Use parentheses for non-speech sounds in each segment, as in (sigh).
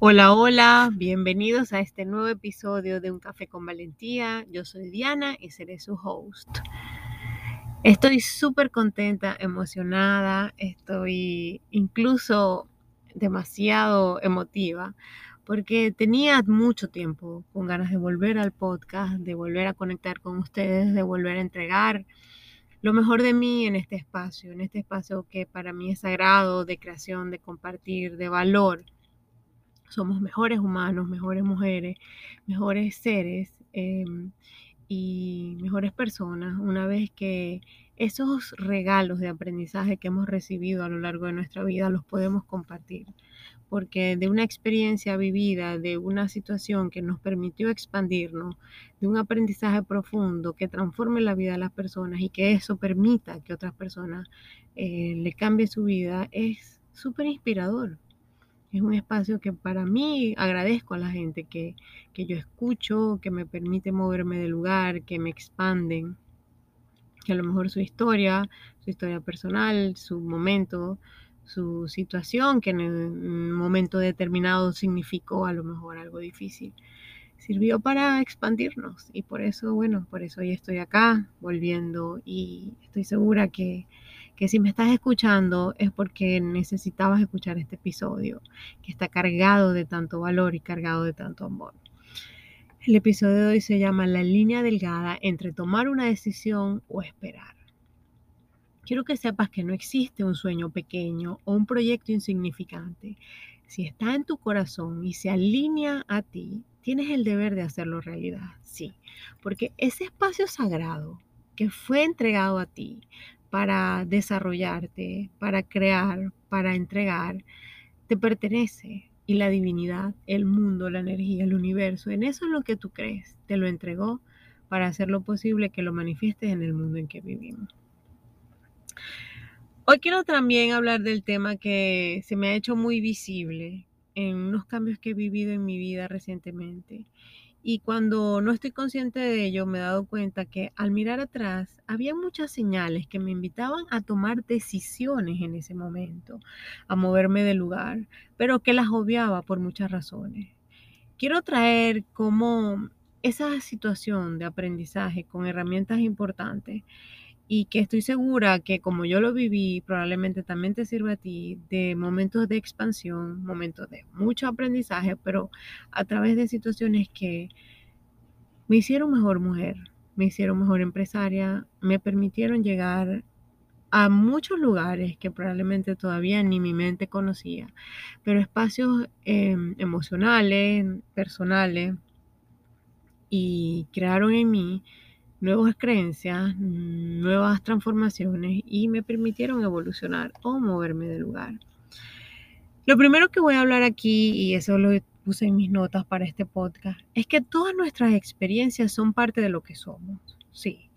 Hola, hola, bienvenidos a este nuevo episodio de Un Café con Valentía. Yo soy Diana y seré su host. Estoy súper contenta, emocionada, estoy incluso demasiado emotiva porque tenía mucho tiempo con ganas de volver al podcast, de volver a conectar con ustedes, de volver a entregar lo mejor de mí en este espacio, en este espacio que para mí es sagrado, de creación, de compartir, de valor somos mejores humanos, mejores mujeres, mejores seres em, y mejores personas una vez que esos regalos de aprendizaje que hemos recibido a lo largo de nuestra vida los podemos compartir. Porque de una experiencia vivida, de una situación que nos permitió expandirnos, de un aprendizaje profundo que transforme la vida de las personas y que eso permita que otras personas eh, le cambie su vida, es súper inspirador. Es un espacio que para mí agradezco a la gente que, yo escucho, que me permite moverme de lugar, que me expanden, que a lo mejor su historia, su historia personal, su momento, su situación, que en un momento determinado significó a lo mejor algo difícil, sirvió para expandirnos. Y por eso, bueno, por eso hoy estoy acá volviendo y estoy segura que que si me estás escuchando es porque necesitabas escuchar este episodio, que está cargado de tanto valor y cargado de tanto amor. El episodio de hoy se llama La línea delgada entre tomar una decisión o esperar. Quiero que sepas que no existe un sueño pequeño o un proyecto insignificante. Si está en tu corazón y se alinea a ti, tienes el deber de hacerlo realidad, sí, porque ese espacio sagrado que fue entregado a ti para desarrollarte, para crear, para entregar, te pertenece. Y la divinidad, el mundo, la energía, el universo, en eso es lo que tú crees, te lo entregó para hacer lo posible que lo manifiestes en el mundo en que vivimos. Hoy quiero también hablar del tema que se me ha hecho muy visible en unos cambios que he vivido en mi vida recientemente y cuando no estoy consciente de ello, me he dado cuenta que al mirar atrás había muchas señales que me invitaban a tomar decisiones en ese momento, a moverme del lugar, pero que las obviaba por muchas razones. Quiero traer como esa situación de aprendizaje con herramientas importantes y que estoy segura que como yo lo viví, probablemente también te sirva a ti de momentos de expansión, momentos de mucho aprendizaje, pero a través de situaciones que me hicieron mejor mujer, me hicieron mejor empresaria, me permitieron llegar a muchos lugares que probablemente todavía ni mi mente conocía, pero espacios em, emocionales, personales, y crearon en mí nuevas creencias, nuevas transformaciones y me permitieron evolucionar o moverme de lugar. Lo primero que voy a hablar aquí, y eso lo puse en mis notas para este podcast, es que todas nuestras experiencias son parte de lo que somos. Sí,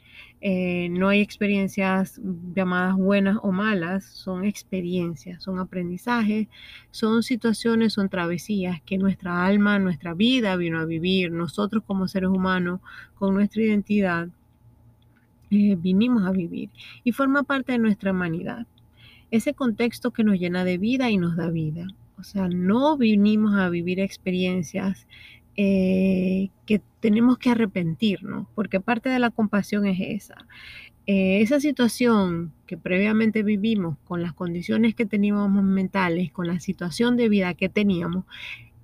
eh, no hay experiencias llamadas buenas o malas, son experiencias, son aprendizajes, son situaciones, son travesías que nuestra alma, nuestra vida vino a vivir, nosotros como seres humanos, con nuestra identidad, eh, vinimos a vivir y forma parte de nuestra humanidad. Ese contexto que nos llena de vida y nos da vida. O sea, no vinimos a vivir experiencias eh, que tenemos que arrepentirnos, porque parte de la compasión es esa. Eh, esa situación que previamente vivimos con las condiciones que teníamos mentales, con la situación de vida que teníamos,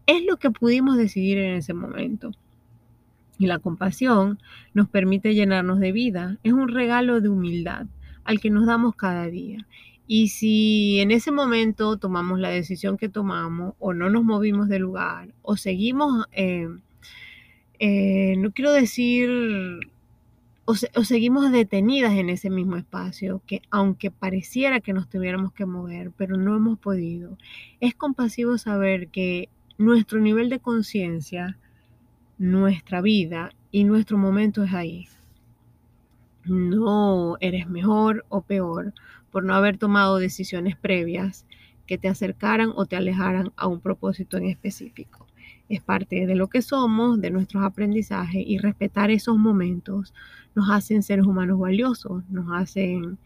es lo que pudimos decidir en ese momento. Y la compasión nos permite llenarnos de vida. Es un regalo de humildad al que nos damos cada día. Y si en ese momento tomamos la decisión que tomamos o no nos movimos del lugar o seguimos, eh, eh, no quiero decir, o, o, seguimos detenidas en ese mismo espacio, que aunque pareciera que nos tuviéramos que mover, pero no hemos podido, es compasivo saber que nuestro nivel de conciencia, nuestra vida y nuestro momento es ahí. No eres mejor o peor por no haber tomado decisiones previas que te acercaran o te alejaran a un propósito en específico. Es parte de lo que somos, de nuestros aprendizajes y respetar esos momentos nos hacen seres humanos valiosos, nos hacen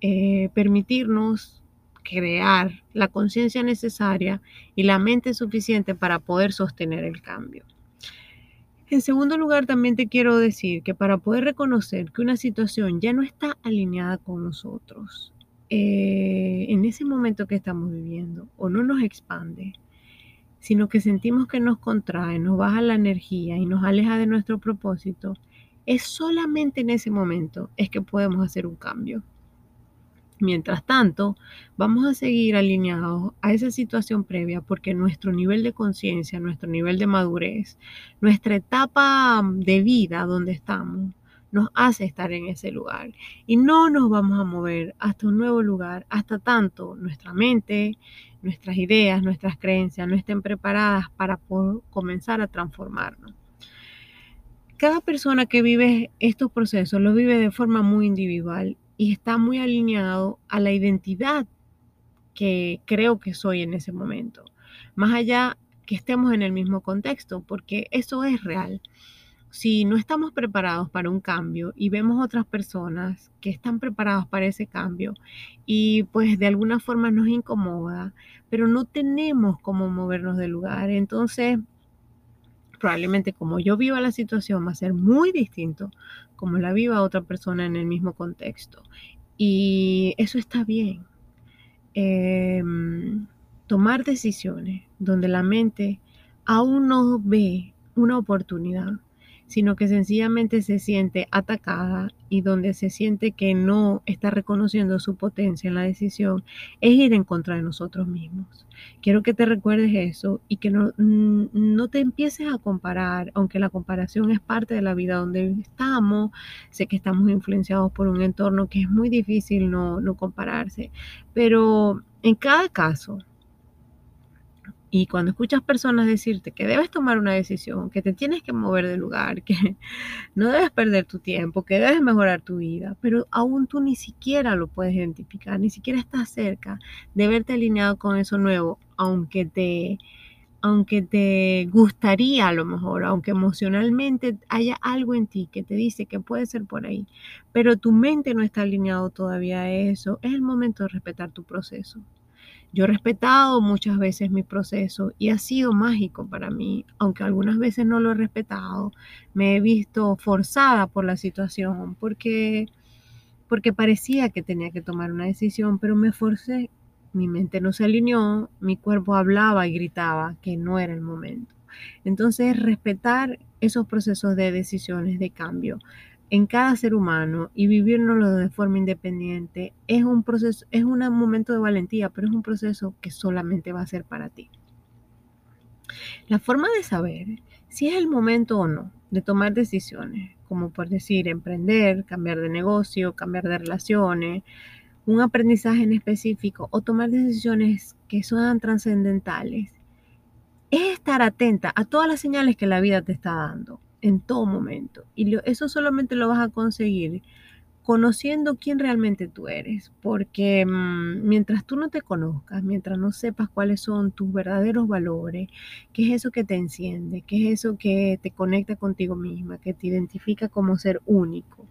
eh, permitirnos crear la conciencia necesaria y la mente suficiente para poder sostener el cambio. En segundo lugar, también te quiero decir que para poder reconocer que una situación ya no está alineada con nosotros, eh, en ese momento que estamos viviendo, o no nos expande, sino que sentimos que nos contrae, nos baja la energía y nos aleja de nuestro propósito, es solamente en ese momento es que podemos hacer un cambio. Mientras tanto, vamos a seguir alineados a esa situación previa porque nuestro nivel de conciencia, nuestro nivel de madurez, nuestra etapa de vida donde estamos, nos hace estar en ese lugar. Y no nos vamos a mover hasta un nuevo lugar, hasta tanto nuestra mente, nuestras ideas, nuestras creencias no estén preparadas para comenzar a transformarnos. Cada persona que vive estos procesos lo vive de forma muy individual y está muy alineado a la identidad que creo que soy en ese momento, más allá que estemos en el mismo contexto, porque eso es real. Si no estamos preparados para un cambio y vemos otras personas que están preparados para ese cambio y pues de alguna forma nos incomoda, pero no tenemos cómo movernos del lugar, entonces probablemente como yo viva la situación va a ser muy distinto como la viva otra persona en el mismo contexto. Y eso está bien. Em, tomar decisiones donde la mente aún no ve una oportunidad sino que sencillamente se siente atacada y donde se siente que no está reconociendo su potencia en la decisión, es ir en contra de nosotros mismos. Quiero que te recuerdes eso y que no, mm, no te empieces a comparar, aunque la comparación es parte de la vida donde estamos. Sé que estamos influenciados por un entorno que es muy difícil no, no compararse, pero en cada caso, y cuando escuchas personas decirte que debes tomar una decisión, que te tienes que mover de lugar, que (laughs) no debes perder tu tiempo, que debes mejorar tu vida, pero aún tú ni siquiera lo puedes identificar, ni siquiera estás cerca de verte alineado con eso nuevo, aunque te, aunque te gustaría a lo mejor, aunque emocionalmente haya algo en ti que te dice que puede ser por ahí, pero tu mente no está alineado todavía a eso, es el momento de respetar tu proceso. Yo he respetado muchas veces mi proceso y ha sido mágico para mí, aunque algunas veces no lo he respetado. Me he visto forzada por la situación porque porque parecía que tenía que tomar una decisión, pero me forcé. Mi mente no se alineó, mi cuerpo hablaba y gritaba que no era el momento. Entonces, respetar esos procesos de decisiones de cambio en cada ser humano y vivirnoslo de forma independiente es un proceso, es un momento de valentía, pero es un proceso que solamente va a ser para ti. La forma de saber si es el momento o no de tomar decisiones, como por decir emprender, cambiar de negocio, cambiar de relaciones, un aprendizaje en específico o tomar decisiones que son trascendentales, es estar atenta a todas las señales que la vida te está dando en todo momento. Y eso solamente lo vas a conseguir conociendo quién realmente tú eres, porque mm, mientras tú no te conozcas, mientras no sepas cuáles son tus verdaderos valores, qué es eso que te enciende, qué es eso que te conecta contigo misma, que te identifica como ser único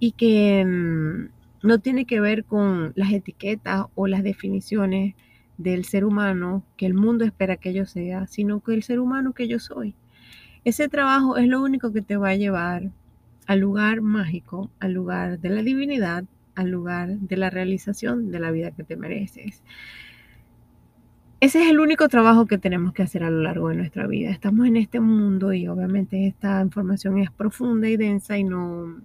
y que mm, no tiene que ver con las etiquetas o las definiciones del ser humano que el mundo espera que yo sea, sino que el ser humano que yo soy. Ese trabajo es lo único que te va a llevar al lugar mágico, al lugar de la divinidad, al lugar de la realización de la vida que te mereces. Ese es el único trabajo que tenemos que hacer a lo largo de nuestra vida. Estamos en este mundo y obviamente esta información es profunda y densa y no,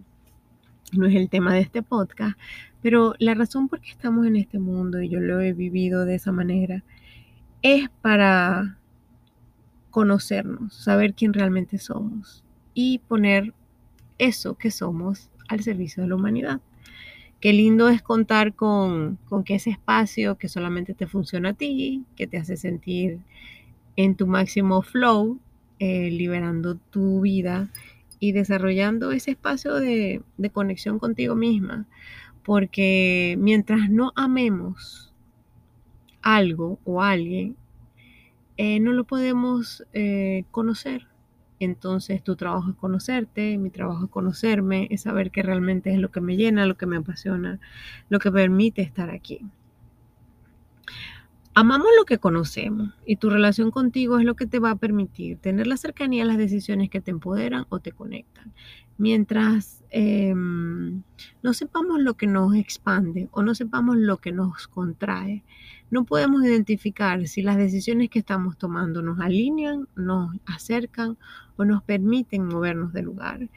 no es el tema de este podcast, pero la razón por qué estamos en este mundo y yo lo he vivido de esa manera es para conocernos, saber quién realmente somos y poner eso que somos al servicio de la humanidad. Qué lindo es contar con, que ese espacio que solamente te funciona a ti, que te hace sentir en tu máximo flow, eh, liberando tu vida y desarrollando ese espacio de, de conexión contigo misma. Porque mientras no amemos algo o alguien, eh, no lo podemos eh, conocer. Entonces tu trabajo es conocerte, mi trabajo es conocerme, es saber qué realmente es lo que me llena, lo que me apasiona, lo que permite estar aquí. Amamos lo que conocemos y tu relación contigo es lo que te va a permitir tener la cercanía a las decisiones que te empoderan o te conectan. Mientras em, no sepamos lo que nos expande o no sepamos lo que nos contrae, no podemos identificar si las decisiones que estamos tomando nos alinean, nos acercan o nos permiten movernos del lugar.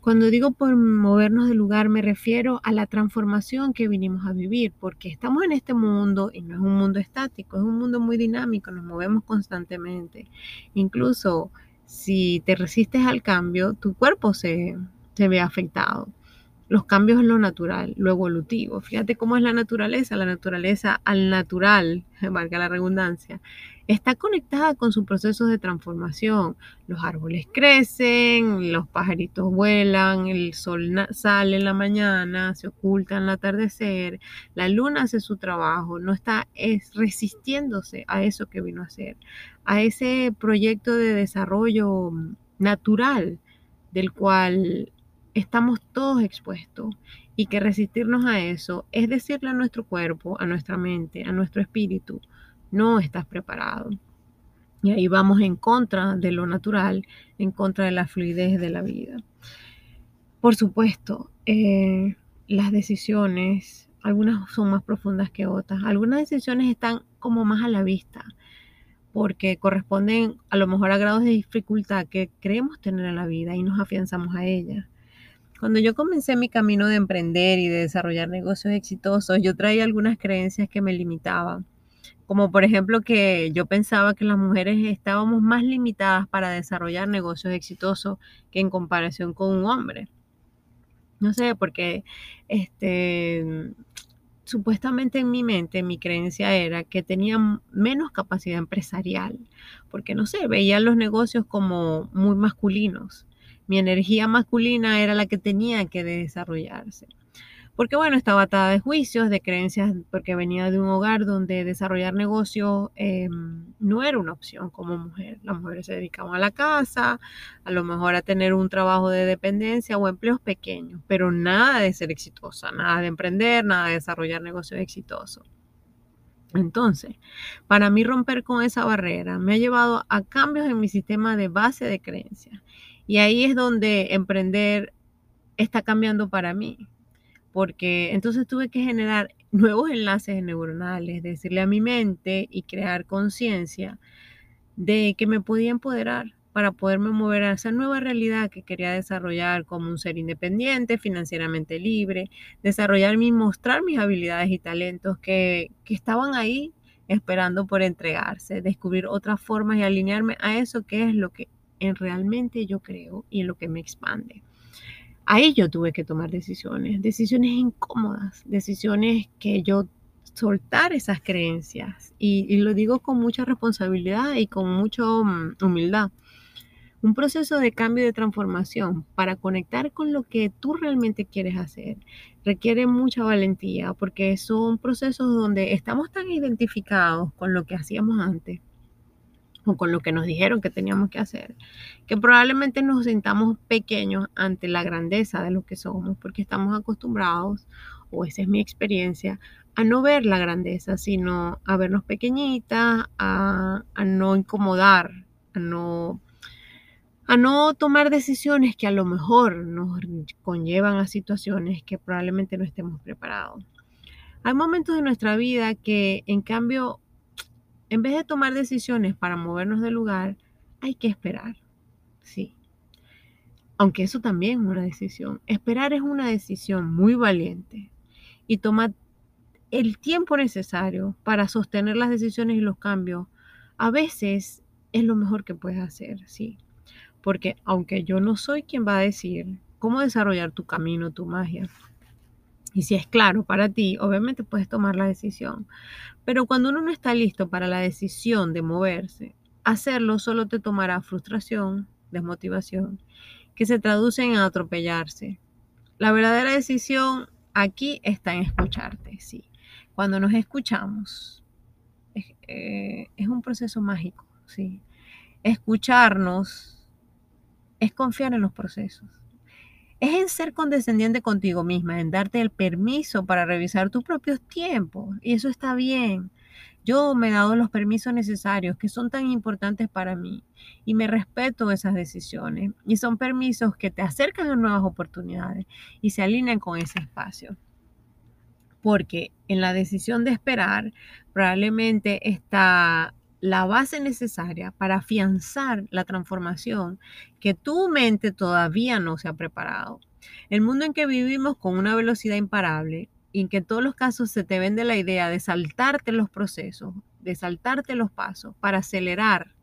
Cuando digo por movernos del lugar me refiero a la transformación que vinimos a vivir, porque estamos en este mundo y no es un mundo estático, es un mundo muy dinámico, nos movemos constantemente. Incluso si te resistes al cambio, tu cuerpo se, se ve afectado. Los cambios es lo natural, lo evolutivo. Fíjate cómo es la naturaleza. La naturaleza al natural, (laughs) valga la redundancia, está conectada con sus procesos de transformación. Los árboles crecen, los pajaritos vuelan, el sol sale en la mañana, se oculta en el atardecer, la luna hace su trabajo, no está es resistiéndose a eso que vino a hacer, a ese proyecto de desarrollo natural del cual estamos todos expuestos y que resistirnos a eso es decirle a nuestro cuerpo, a nuestra mente, a nuestro espíritu, no estás preparado. Y ahí vamos en contra de lo natural, en contra de la fluidez de la vida. Por supuesto, eh, las decisiones, algunas son más profundas que otras. Algunas decisiones están como más a la vista, porque corresponden a lo mejor a grados de dificultad que creemos tener en la vida y nos afianzamos a ellas. Cuando yo comencé mi camino de emprender y de desarrollar negocios exitosos, yo traía algunas creencias que me limitaban. Como por ejemplo que yo pensaba que las mujeres estábamos más limitadas para desarrollar negocios exitosos que en comparación con un hombre. No sé, porque este, supuestamente en mi mente mi creencia era que tenía menos capacidad empresarial, porque no sé, veía los negocios como muy masculinos mi energía masculina era la que tenía que desarrollarse. Porque bueno, estaba atada de juicios, de creencias, porque venía de un hogar donde desarrollar negocio em, no era una opción como mujer. Las mujeres se dedicaban a la casa, a lo mejor a tener un trabajo de dependencia o empleos pequeños, pero nada de ser exitosa, nada de emprender, nada de desarrollar negocios exitosos. Entonces, para mí romper con esa barrera me ha llevado a cambios en mi sistema de base de creencias y ahí es donde emprender está cambiando para mí, porque entonces tuve que generar (laughs) nuevos enlaces neuronales, decirle a mi mente y crear conciencia de que me podía empoderar para poderme mover a esa nueva realidad que quería desarrollar como un ser independiente, financieramente libre, desarrollar y mostrar mis habilidades y talentos que, que estaban ahí esperando por entregarse, descubrir otras formas y alinearme a eso que es lo que en realmente yo creo y en lo que me expande. Ahí yo tuve que tomar decisiones, decisiones incómodas, decisiones que yo soltar esas creencias y, lo digo con mucha responsabilidad y con mucha mm, humildad. Un proceso de cambio y de transformación para conectar con lo que tú realmente quieres hacer requiere mucha valentía porque son procesos donde estamos tan identificados con lo que hacíamos antes con lo que nos dijeron que teníamos que hacer, que probablemente nos sintamos pequeños ante la grandeza de lo que somos, porque estamos acostumbrados, o esa es mi experiencia, a no ver la grandeza, sino a vernos pequeñitas, a, no incomodar, a no, a no tomar decisiones que a lo mejor nos conllevan a situaciones que probablemente no estemos preparados. Hay momentos de nuestra vida que en cambio en vez de tomar decisiones para movernos del lugar, hay que esperar. Sí. Aunque eso también es una decisión. Esperar es una decisión muy valiente y tomar el tiempo necesario para sostener las decisiones y los cambios. A veces es lo mejor que puedes hacer, sí. Porque aunque yo no soy quien va a decir cómo desarrollar tu camino, tu magia, y si es claro para ti, obviamente puedes tomar la decisión. Pero cuando uno no está listo para la decisión de moverse, hacerlo solo te tomará frustración, desmotivación, que se traduce en atropellarse. La verdadera decisión aquí está en escucharte, sí. Cuando nos escuchamos, es, eh, es un proceso mágico, sí. Escucharnos es confiar en los procesos es en ser condescendiente contigo misma, en darte el permiso para revisar tus propios tiempos. Y eso está bien. Yo me he dado los permisos necesarios que son tan importantes para mí y me respeto esas decisiones. Y son permisos que te acercan a nuevas oportunidades y se alinean con ese espacio. Porque en la decisión de esperar probablemente está la base necesaria para afianzar la transformación que tu mente todavía no se ha preparado. El mundo en que vivimos con una velocidad imparable y en que todos los casos se te vende la idea de saltarte los procesos, de saltarte los pasos para acelerar,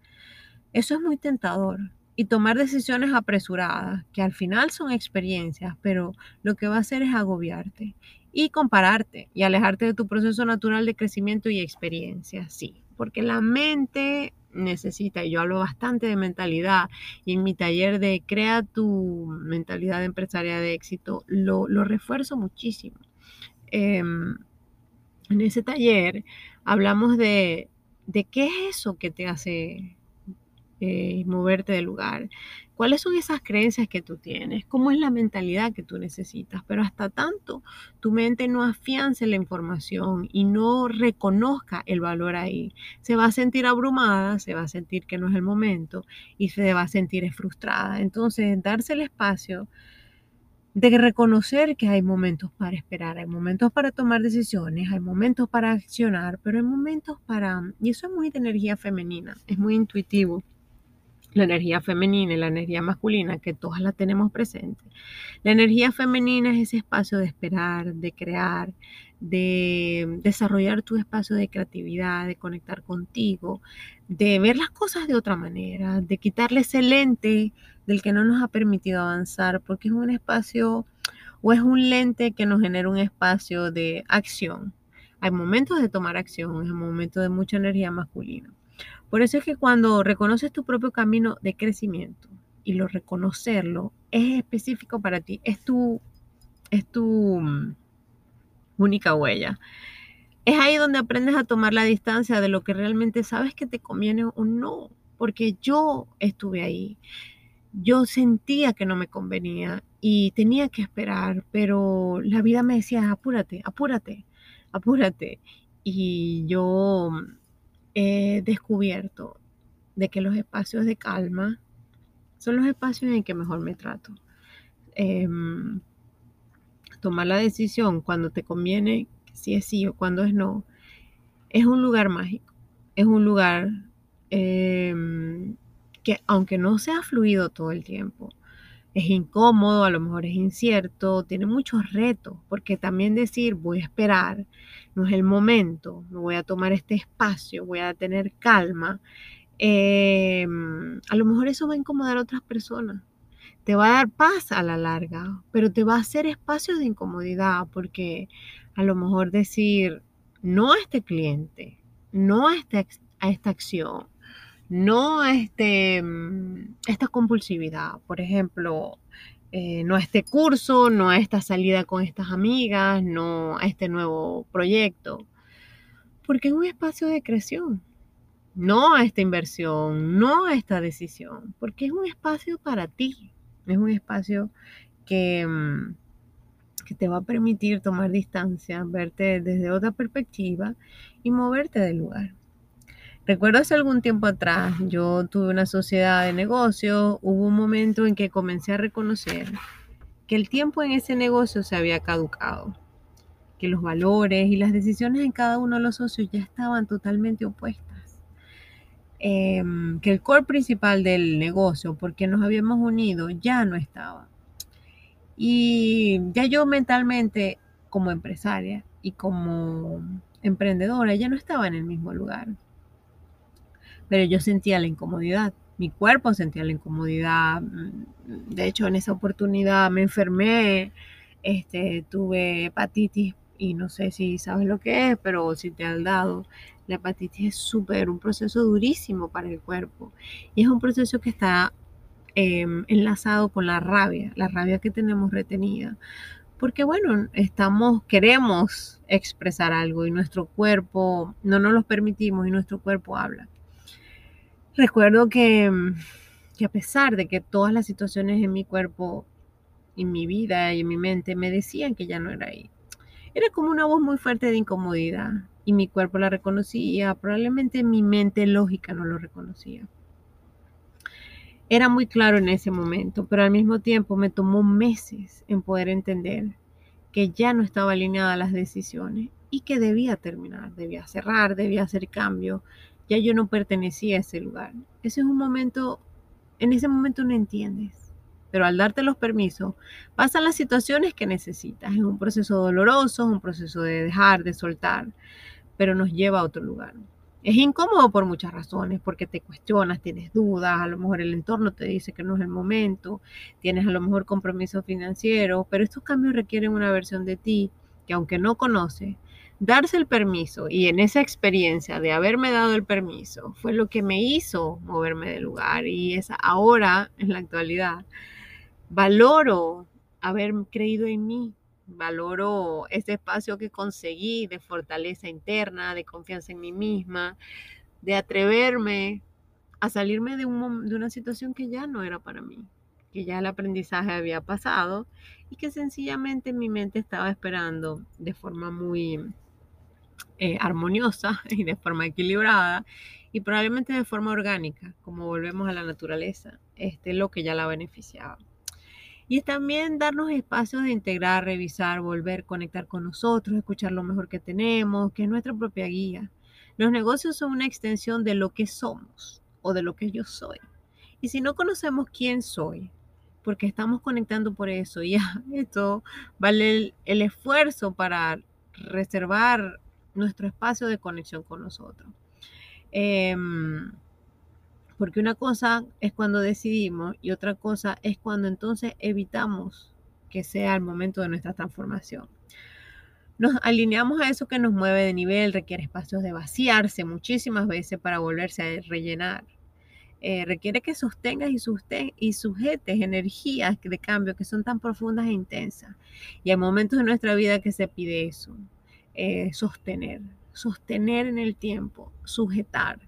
eso es muy tentador. Y tomar decisiones apresuradas, que al final son experiencias, pero lo que va a hacer es agobiarte y compararte y alejarte de tu proceso natural de crecimiento y experiencia, sí porque la mente necesita, y yo hablo bastante de mentalidad, y en mi taller de Crea tu mentalidad empresaria de éxito, lo, refuerzo muchísimo. Em, en ese taller hablamos de, de qué es eso que te hace eh, moverte del lugar. ¿Cuáles son esas creencias que tú tienes? ¿Cómo es la mentalidad que tú necesitas? Pero hasta tanto tu mente no afiance la información y no reconozca el valor ahí, se va a sentir abrumada, se va a sentir que no es el momento y se va a sentir frustrada. Entonces, darse el espacio de reconocer que hay momentos para esperar, hay momentos para tomar decisiones, hay momentos para accionar, pero hay momentos para, y eso es muy de energía femenina, es muy intuitivo la energía femenina y la energía masculina, que todas la tenemos presente. La energía femenina es ese espacio de esperar, de crear, de desarrollar tu espacio de creatividad, de conectar contigo, de ver las cosas de otra manera, de quitarle ese lente del que no nos ha permitido avanzar, porque es un espacio o es un lente que nos genera un espacio de acción. Hay momentos de tomar acción, es un momento de mucha energía masculina. Por eso es que cuando reconoces tu propio camino de crecimiento y lo reconocerlo es específico para ti, es tu, es tu mm, única huella. Es ahí donde aprendes a tomar la distancia de lo que realmente sabes que te conviene o no, porque yo estuve ahí. Yo sentía que no me convenía y tenía que esperar, pero la vida me decía, apúrate, apúrate, apúrate. Y yo he descubierto de que los espacios de calma son los espacios en que mejor me trato. Em, tomar la decisión cuando te conviene, si es sí o cuando es no, es un lugar mágico. Es un lugar em, que aunque no sea fluido todo el tiempo, es incómodo, a lo mejor es incierto, tiene muchos retos, porque también decir voy a esperar, no es el momento, me voy a tomar este espacio, voy a tener calma, em, a lo mejor eso va a incomodar a otras personas. Te va a dar paz a la larga, pero te va a hacer espacio de incomodidad, porque a lo mejor decir no a este cliente, no a, este, a esta acción, no este, mm, esta compulsividad, por ejemplo, eh, no este curso, no esta salida con estas amigas, no este nuevo proyecto, porque es un espacio de creación, no a esta inversión, no a esta decisión, porque es un espacio para ti, es un espacio que, mm, que te va a permitir tomar distancia, verte desde otra perspectiva y moverte del lugar. Recuerdo hace algún tiempo atrás, yo tuve una sociedad de negocios, hubo un momento en que comencé a reconocer que el tiempo en ese negocio se había caducado, que los valores y las decisiones en cada uno de los socios ya estaban totalmente opuestas, em, que el core principal del negocio, porque nos habíamos unido, ya no estaba. Y ya yo mentalmente, como empresaria y como emprendedora, ya no estaba en el mismo lugar pero yo sentía la incomodidad, mi cuerpo sentía la incomodidad. Mm, de hecho, en esa oportunidad me enfermé, este, tuve hepatitis y no sé si sabes lo que es, pero si te han dado, la hepatitis es súper, un proceso durísimo para el cuerpo y es un proceso que está em, enlazado con la rabia, la rabia que tenemos retenida. Porque bueno, estamos, queremos expresar algo y nuestro cuerpo no nos lo permitimos y nuestro cuerpo habla. Recuerdo que, a pesar de que todas las situaciones en mi cuerpo en mi vida y en mi mente me decían que ya no era ahí. Era como una voz muy fuerte de incomodidad y mi cuerpo la reconocía, probablemente mi mente lógica no lo reconocía. Era muy claro en ese momento, pero al mismo tiempo me tomó meses en poder entender que ya no estaba alineada a las decisiones y que debía terminar, debía cerrar, debía hacer cambio. Ya yo no pertenecía a ese lugar. Ese es un momento, en ese momento no entiendes, pero al darte los permisos, pasan las situaciones que necesitas. Es un proceso doloroso, es un proceso de dejar, de soltar, pero nos lleva a otro lugar. Es incómodo por muchas razones, porque te cuestionas, tienes dudas, a lo mejor el entorno te dice que no es el momento, tienes a lo mejor compromiso financiero, pero estos cambios requieren una versión de ti que aunque no conoce, darse el permiso y en esa experiencia de haberme dado el permiso fue lo que me hizo moverme del lugar y es ahora, en la actualidad, valoro haber creído en mí, valoro ese espacio que conseguí de fortaleza interna, de confianza en mí misma, de atreverme a salirme de, un, de una situación que ya no era para mí, que ya el aprendizaje había pasado y que sencillamente mi mente estaba esperando de forma muy eh, armoniosa (laughs) y de forma equilibrada y probablemente de forma orgánica, como volvemos a la naturaleza, este, lo que ya la beneficiaba. Y también darnos espacios de integrar, revisar, volver, conectar con nosotros, escuchar lo mejor que tenemos, que es nuestra propia guía. Los negocios son una extensión de lo que somos o de lo que yo soy. Y si no conocemos quién soy, porque estamos conectando por eso, ya (laughs) esto vale el, el esfuerzo para reservar nuestro espacio de conexión con nosotros. Eh, porque una cosa es cuando decidimos y otra cosa es cuando entonces evitamos que sea el momento de nuestra transformación. Nos alineamos a eso que nos mueve de nivel, requiere espacios de vaciarse muchísimas veces para volverse a rellenar. Eh, requiere que sostengas y, y sujetes energías de cambio que son tan profundas e intensas. Y hay momentos en nuestra vida que se pide eso, eh, sostener, sostener en el tiempo, sujetar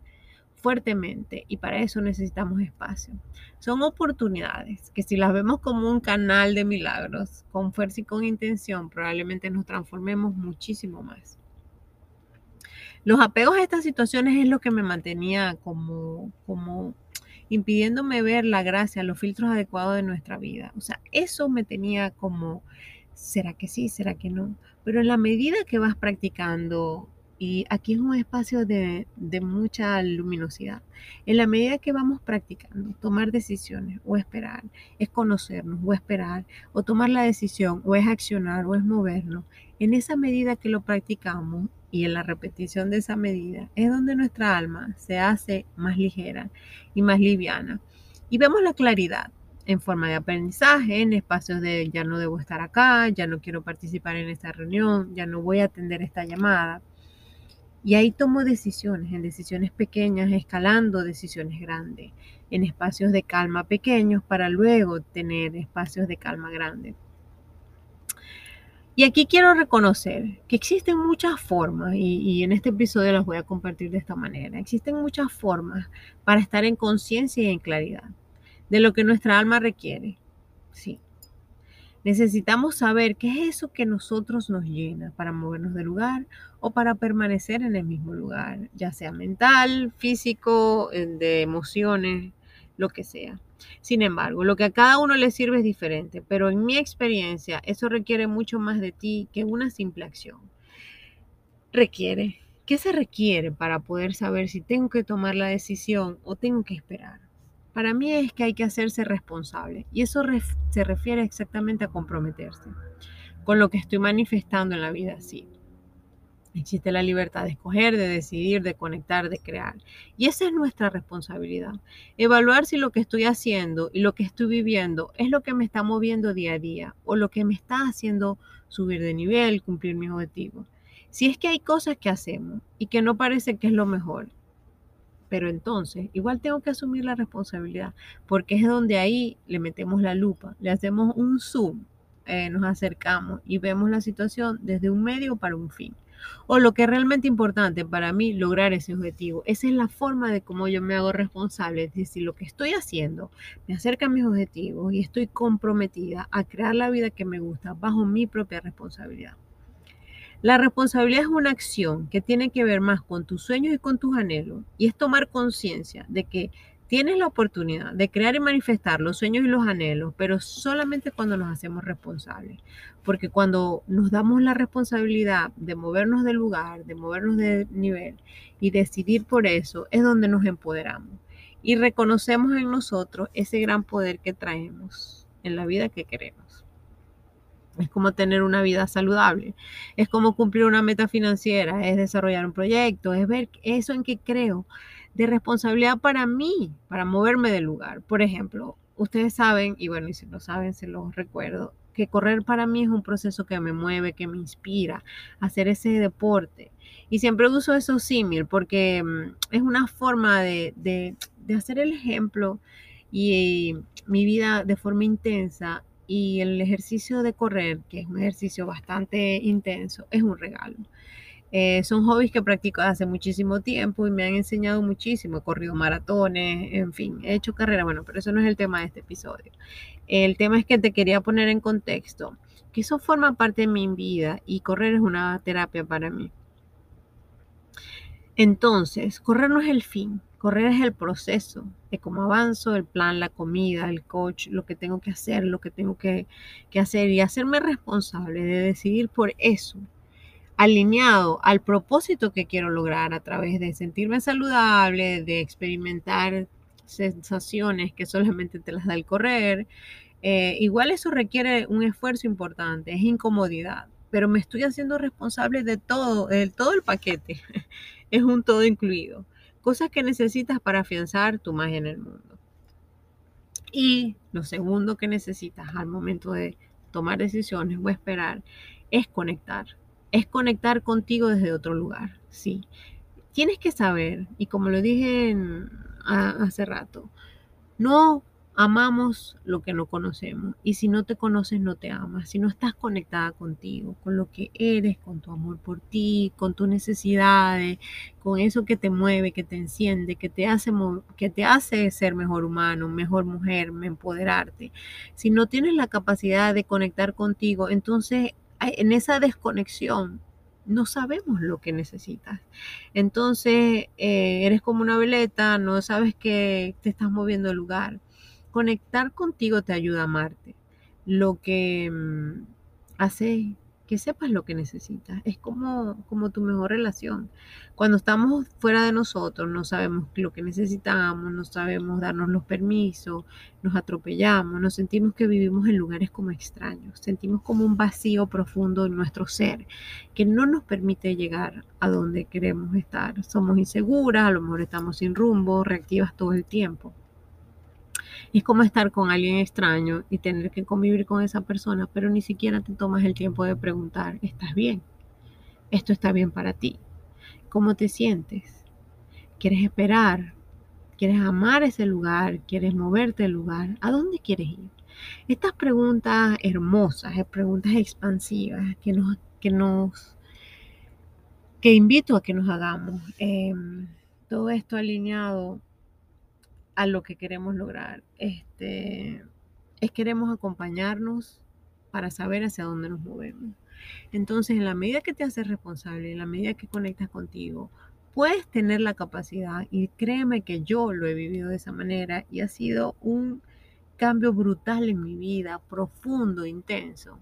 fuertemente y para eso necesitamos espacio. Son oportunidades que si las vemos como un canal de milagros, con fuerza y con intención, probablemente nos transformemos muchísimo más. Los apegos a estas situaciones es lo que me mantenía como, como impidiéndome ver la gracia, los filtros adecuados de nuestra vida. O sea, eso me tenía como, ¿será que sí? ¿Será que no? Pero en la medida que vas practicando y aquí es un espacio de, mucha luminosidad. En la medida que vamos practicando, tomar decisiones o esperar, es conocernos o esperar, o tomar la decisión o es accionar o es movernos. En esa medida que lo practicamos y en la repetición de esa medida es donde nuestra alma se hace más ligera y más liviana. Y vemos la claridad en forma de aprendizaje, en espacios de ya no debo estar acá, ya no quiero participar en esta reunión, ya no voy a atender esta llamada y ahí tomo decisiones, en decisiones pequeñas, escalando decisiones grandes, en espacios de calma pequeños para luego tener espacios de calma grandes. Y aquí quiero reconocer que existen muchas formas, y, y, en este episodio las voy a compartir de esta manera, existen muchas formas para estar en conciencia y en claridad de lo que nuestra alma requiere. Sí, Necesitamos saber qué es eso que nosotros nos llena para movernos del lugar o para permanecer en el mismo lugar, ya sea mental, físico, de emociones, lo que sea. Sin embargo, lo que a cada uno le sirve es diferente, pero en mi experiencia eso requiere mucho más de ti que una simple acción. Requiere, ¿qué se requiere para poder saber si tengo que tomar la decisión o tengo que esperar? Para mí es que hay que hacerse responsable y eso se refiere exactamente a comprometerse con lo que estoy manifestando en la vida, sí. Existe la libertad de escoger, de decidir, de conectar, de crear. Y esa es nuestra responsabilidad. Evaluar si lo que estoy haciendo y lo que estoy viviendo es lo que me está moviendo día a día o lo que me está haciendo subir de nivel, cumplir mis objetivos. Si es que hay cosas que hacemos y que no parece que es lo mejor pero entonces, igual tengo que asumir la responsabilidad, porque es donde ahí le metemos la lupa, le hacemos un zoom, eh, nos acercamos y vemos la situación desde un medio para un fin. o lo que es realmente importante para mí, lograr ese objetivo. Esa es la forma de cómo yo me hago responsable, es decir, lo que estoy haciendo me acerca a mis objetivos y estoy comprometida a crear la vida que me gusta bajo mi propia responsabilidad. La responsabilidad es una acción que tiene que ver más con tus sueños y con tus anhelos y es tomar conciencia de que tienes la oportunidad de crear y manifestar los sueños y los anhelos, pero solamente cuando nos hacemos responsables. Porque cuando nos damos la responsabilidad de movernos del lugar, de movernos de nivel y decidir por eso, es donde nos empoderamos y reconocemos en nosotros ese gran poder que traemos en la vida que queremos. Es como tener una vida saludable. Es como cumplir una meta financiera. Es desarrollar un proyecto. Es ver eso en que creo. De responsabilidad para mí, para moverme del lugar. Por ejemplo, ustedes saben, y bueno, y si no saben, se los recuerdo, que correr para mí es un proceso que me mueve, que me inspira hacer ese deporte. Y siempre uso eso símil porque mm, es una forma de, de, de hacer el ejemplo y mi vida de forma intensa y el ejercicio de correr, que es un ejercicio bastante intenso, es un regalo. Eh, son hobbies que practico hace muchísimo tiempo y me han enseñado muchísimo. He corrido maratones, en fin, he hecho carrera, bueno, pero eso no es el tema de este episodio. El tema es que te quería poner en contexto que eso forma parte de mi vida y correr es una terapia para mí. Entonces, correr no es el fin, Correr es el proceso de cómo avanzo, el plan, la comida, el coach, lo que tengo que hacer, lo que tengo que, hacer y hacerme responsable de decidir por eso, alineado al propósito que quiero lograr a través de sentirme saludable, de experimentar sensaciones que solamente te las da el correr. Eh, igual eso requiere un esfuerzo importante, es incomodidad, pero me estoy haciendo responsable de todo, de todo el paquete. (laughs) es un todo incluido cosas que necesitas para afianzar tu magia en el mundo. Y lo segundo que necesitas al momento de tomar decisiones o esperar es conectar. Es conectar contigo desde otro lugar. Sí. Tienes que saber, y como lo dije hace rato, no amamos lo que no conocemos. Y si no te conoces, no te amas. Si no estás conectada contigo, con lo que eres, con tu amor por ti, con tus necesidades, con eso que te mueve, que te enciende, que te hace, que te hace ser mejor humano, mejor mujer, empoderarte. Si no tienes la capacidad de conectar contigo, entonces en esa desconexión no sabemos lo que necesitas. Entonces, eh, eres como una veleta, no sabes que te estás moviendo el lugar. Conectar contigo te ayuda a amarte. Lo que mm, hace que sepas lo que necesitas. Es como, como tu mejor relación. Cuando estamos fuera de nosotros, no sabemos lo que necesitamos, no sabemos darnos los permisos, nos atropellamos, nos sentimos que vivimos en lugares como extraños, sentimos como un vacío profundo en nuestro ser que no nos permite llegar a donde queremos estar. Somos inseguras, a lo mejor estamos sin rumbo, reactivas todo el tiempo. Es como estar con alguien extraño y tener que convivir con esa persona, pero ni siquiera te tomas el tiempo de preguntar, ¿estás bien? ¿Esto está bien para ti? ¿Cómo te sientes? ¿Quieres esperar? ¿Quieres amar ese lugar? ¿Quieres moverte del lugar? ¿A dónde quieres ir? Estas preguntas hermosas, eh, preguntas expansivas que nos, que nos, que invito a que nos hagamos. Em, todo esto alineado a lo que queremos lograr. Este, es queremos acompañarnos para saber hacia dónde nos movemos. Entonces, en la medida que te haces responsable, en la medida que conectas contigo, puedes tener la capacidad, y créeme que yo lo he vivido de esa manera, y ha sido un cambio brutal en mi vida, profundo, intenso,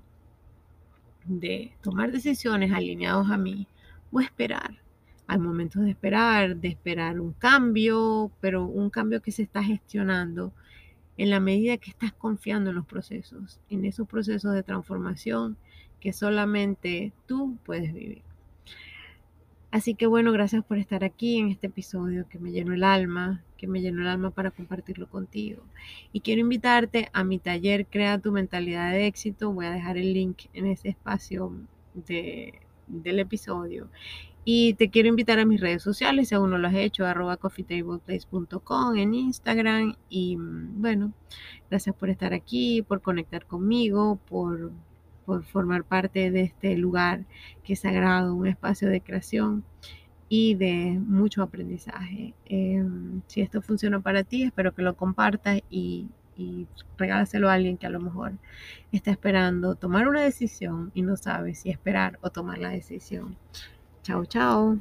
de tomar decisiones alineados a mí o esperar hay momentos de esperar, de esperar un cambio, pero un cambio que se está gestionando en la medida que estás confiando en los procesos, en esos procesos de transformación que solamente tú puedes vivir. Así que bueno, gracias por estar aquí en este episodio que me llenó el alma, que me llenó el alma para compartirlo contigo. Y quiero invitarte a mi taller Crea tu mentalidad de éxito. Voy a dejar el link en ese espacio de, del episodio. Y te quiero invitar a mis redes sociales, si aún no lo has hecho, arroba coffeetableplace.com en Instagram. Y mm, bueno, gracias por estar aquí, por conectar conmigo, por por formar parte de este lugar que es sagrado, un espacio de creación y de mucho aprendizaje. Em, si esto funciona para ti, espero que lo compartas y, y regálaselo a alguien que a lo mejor está esperando tomar una decisión y no sabe si esperar o tomar la decisión. Chao, chao.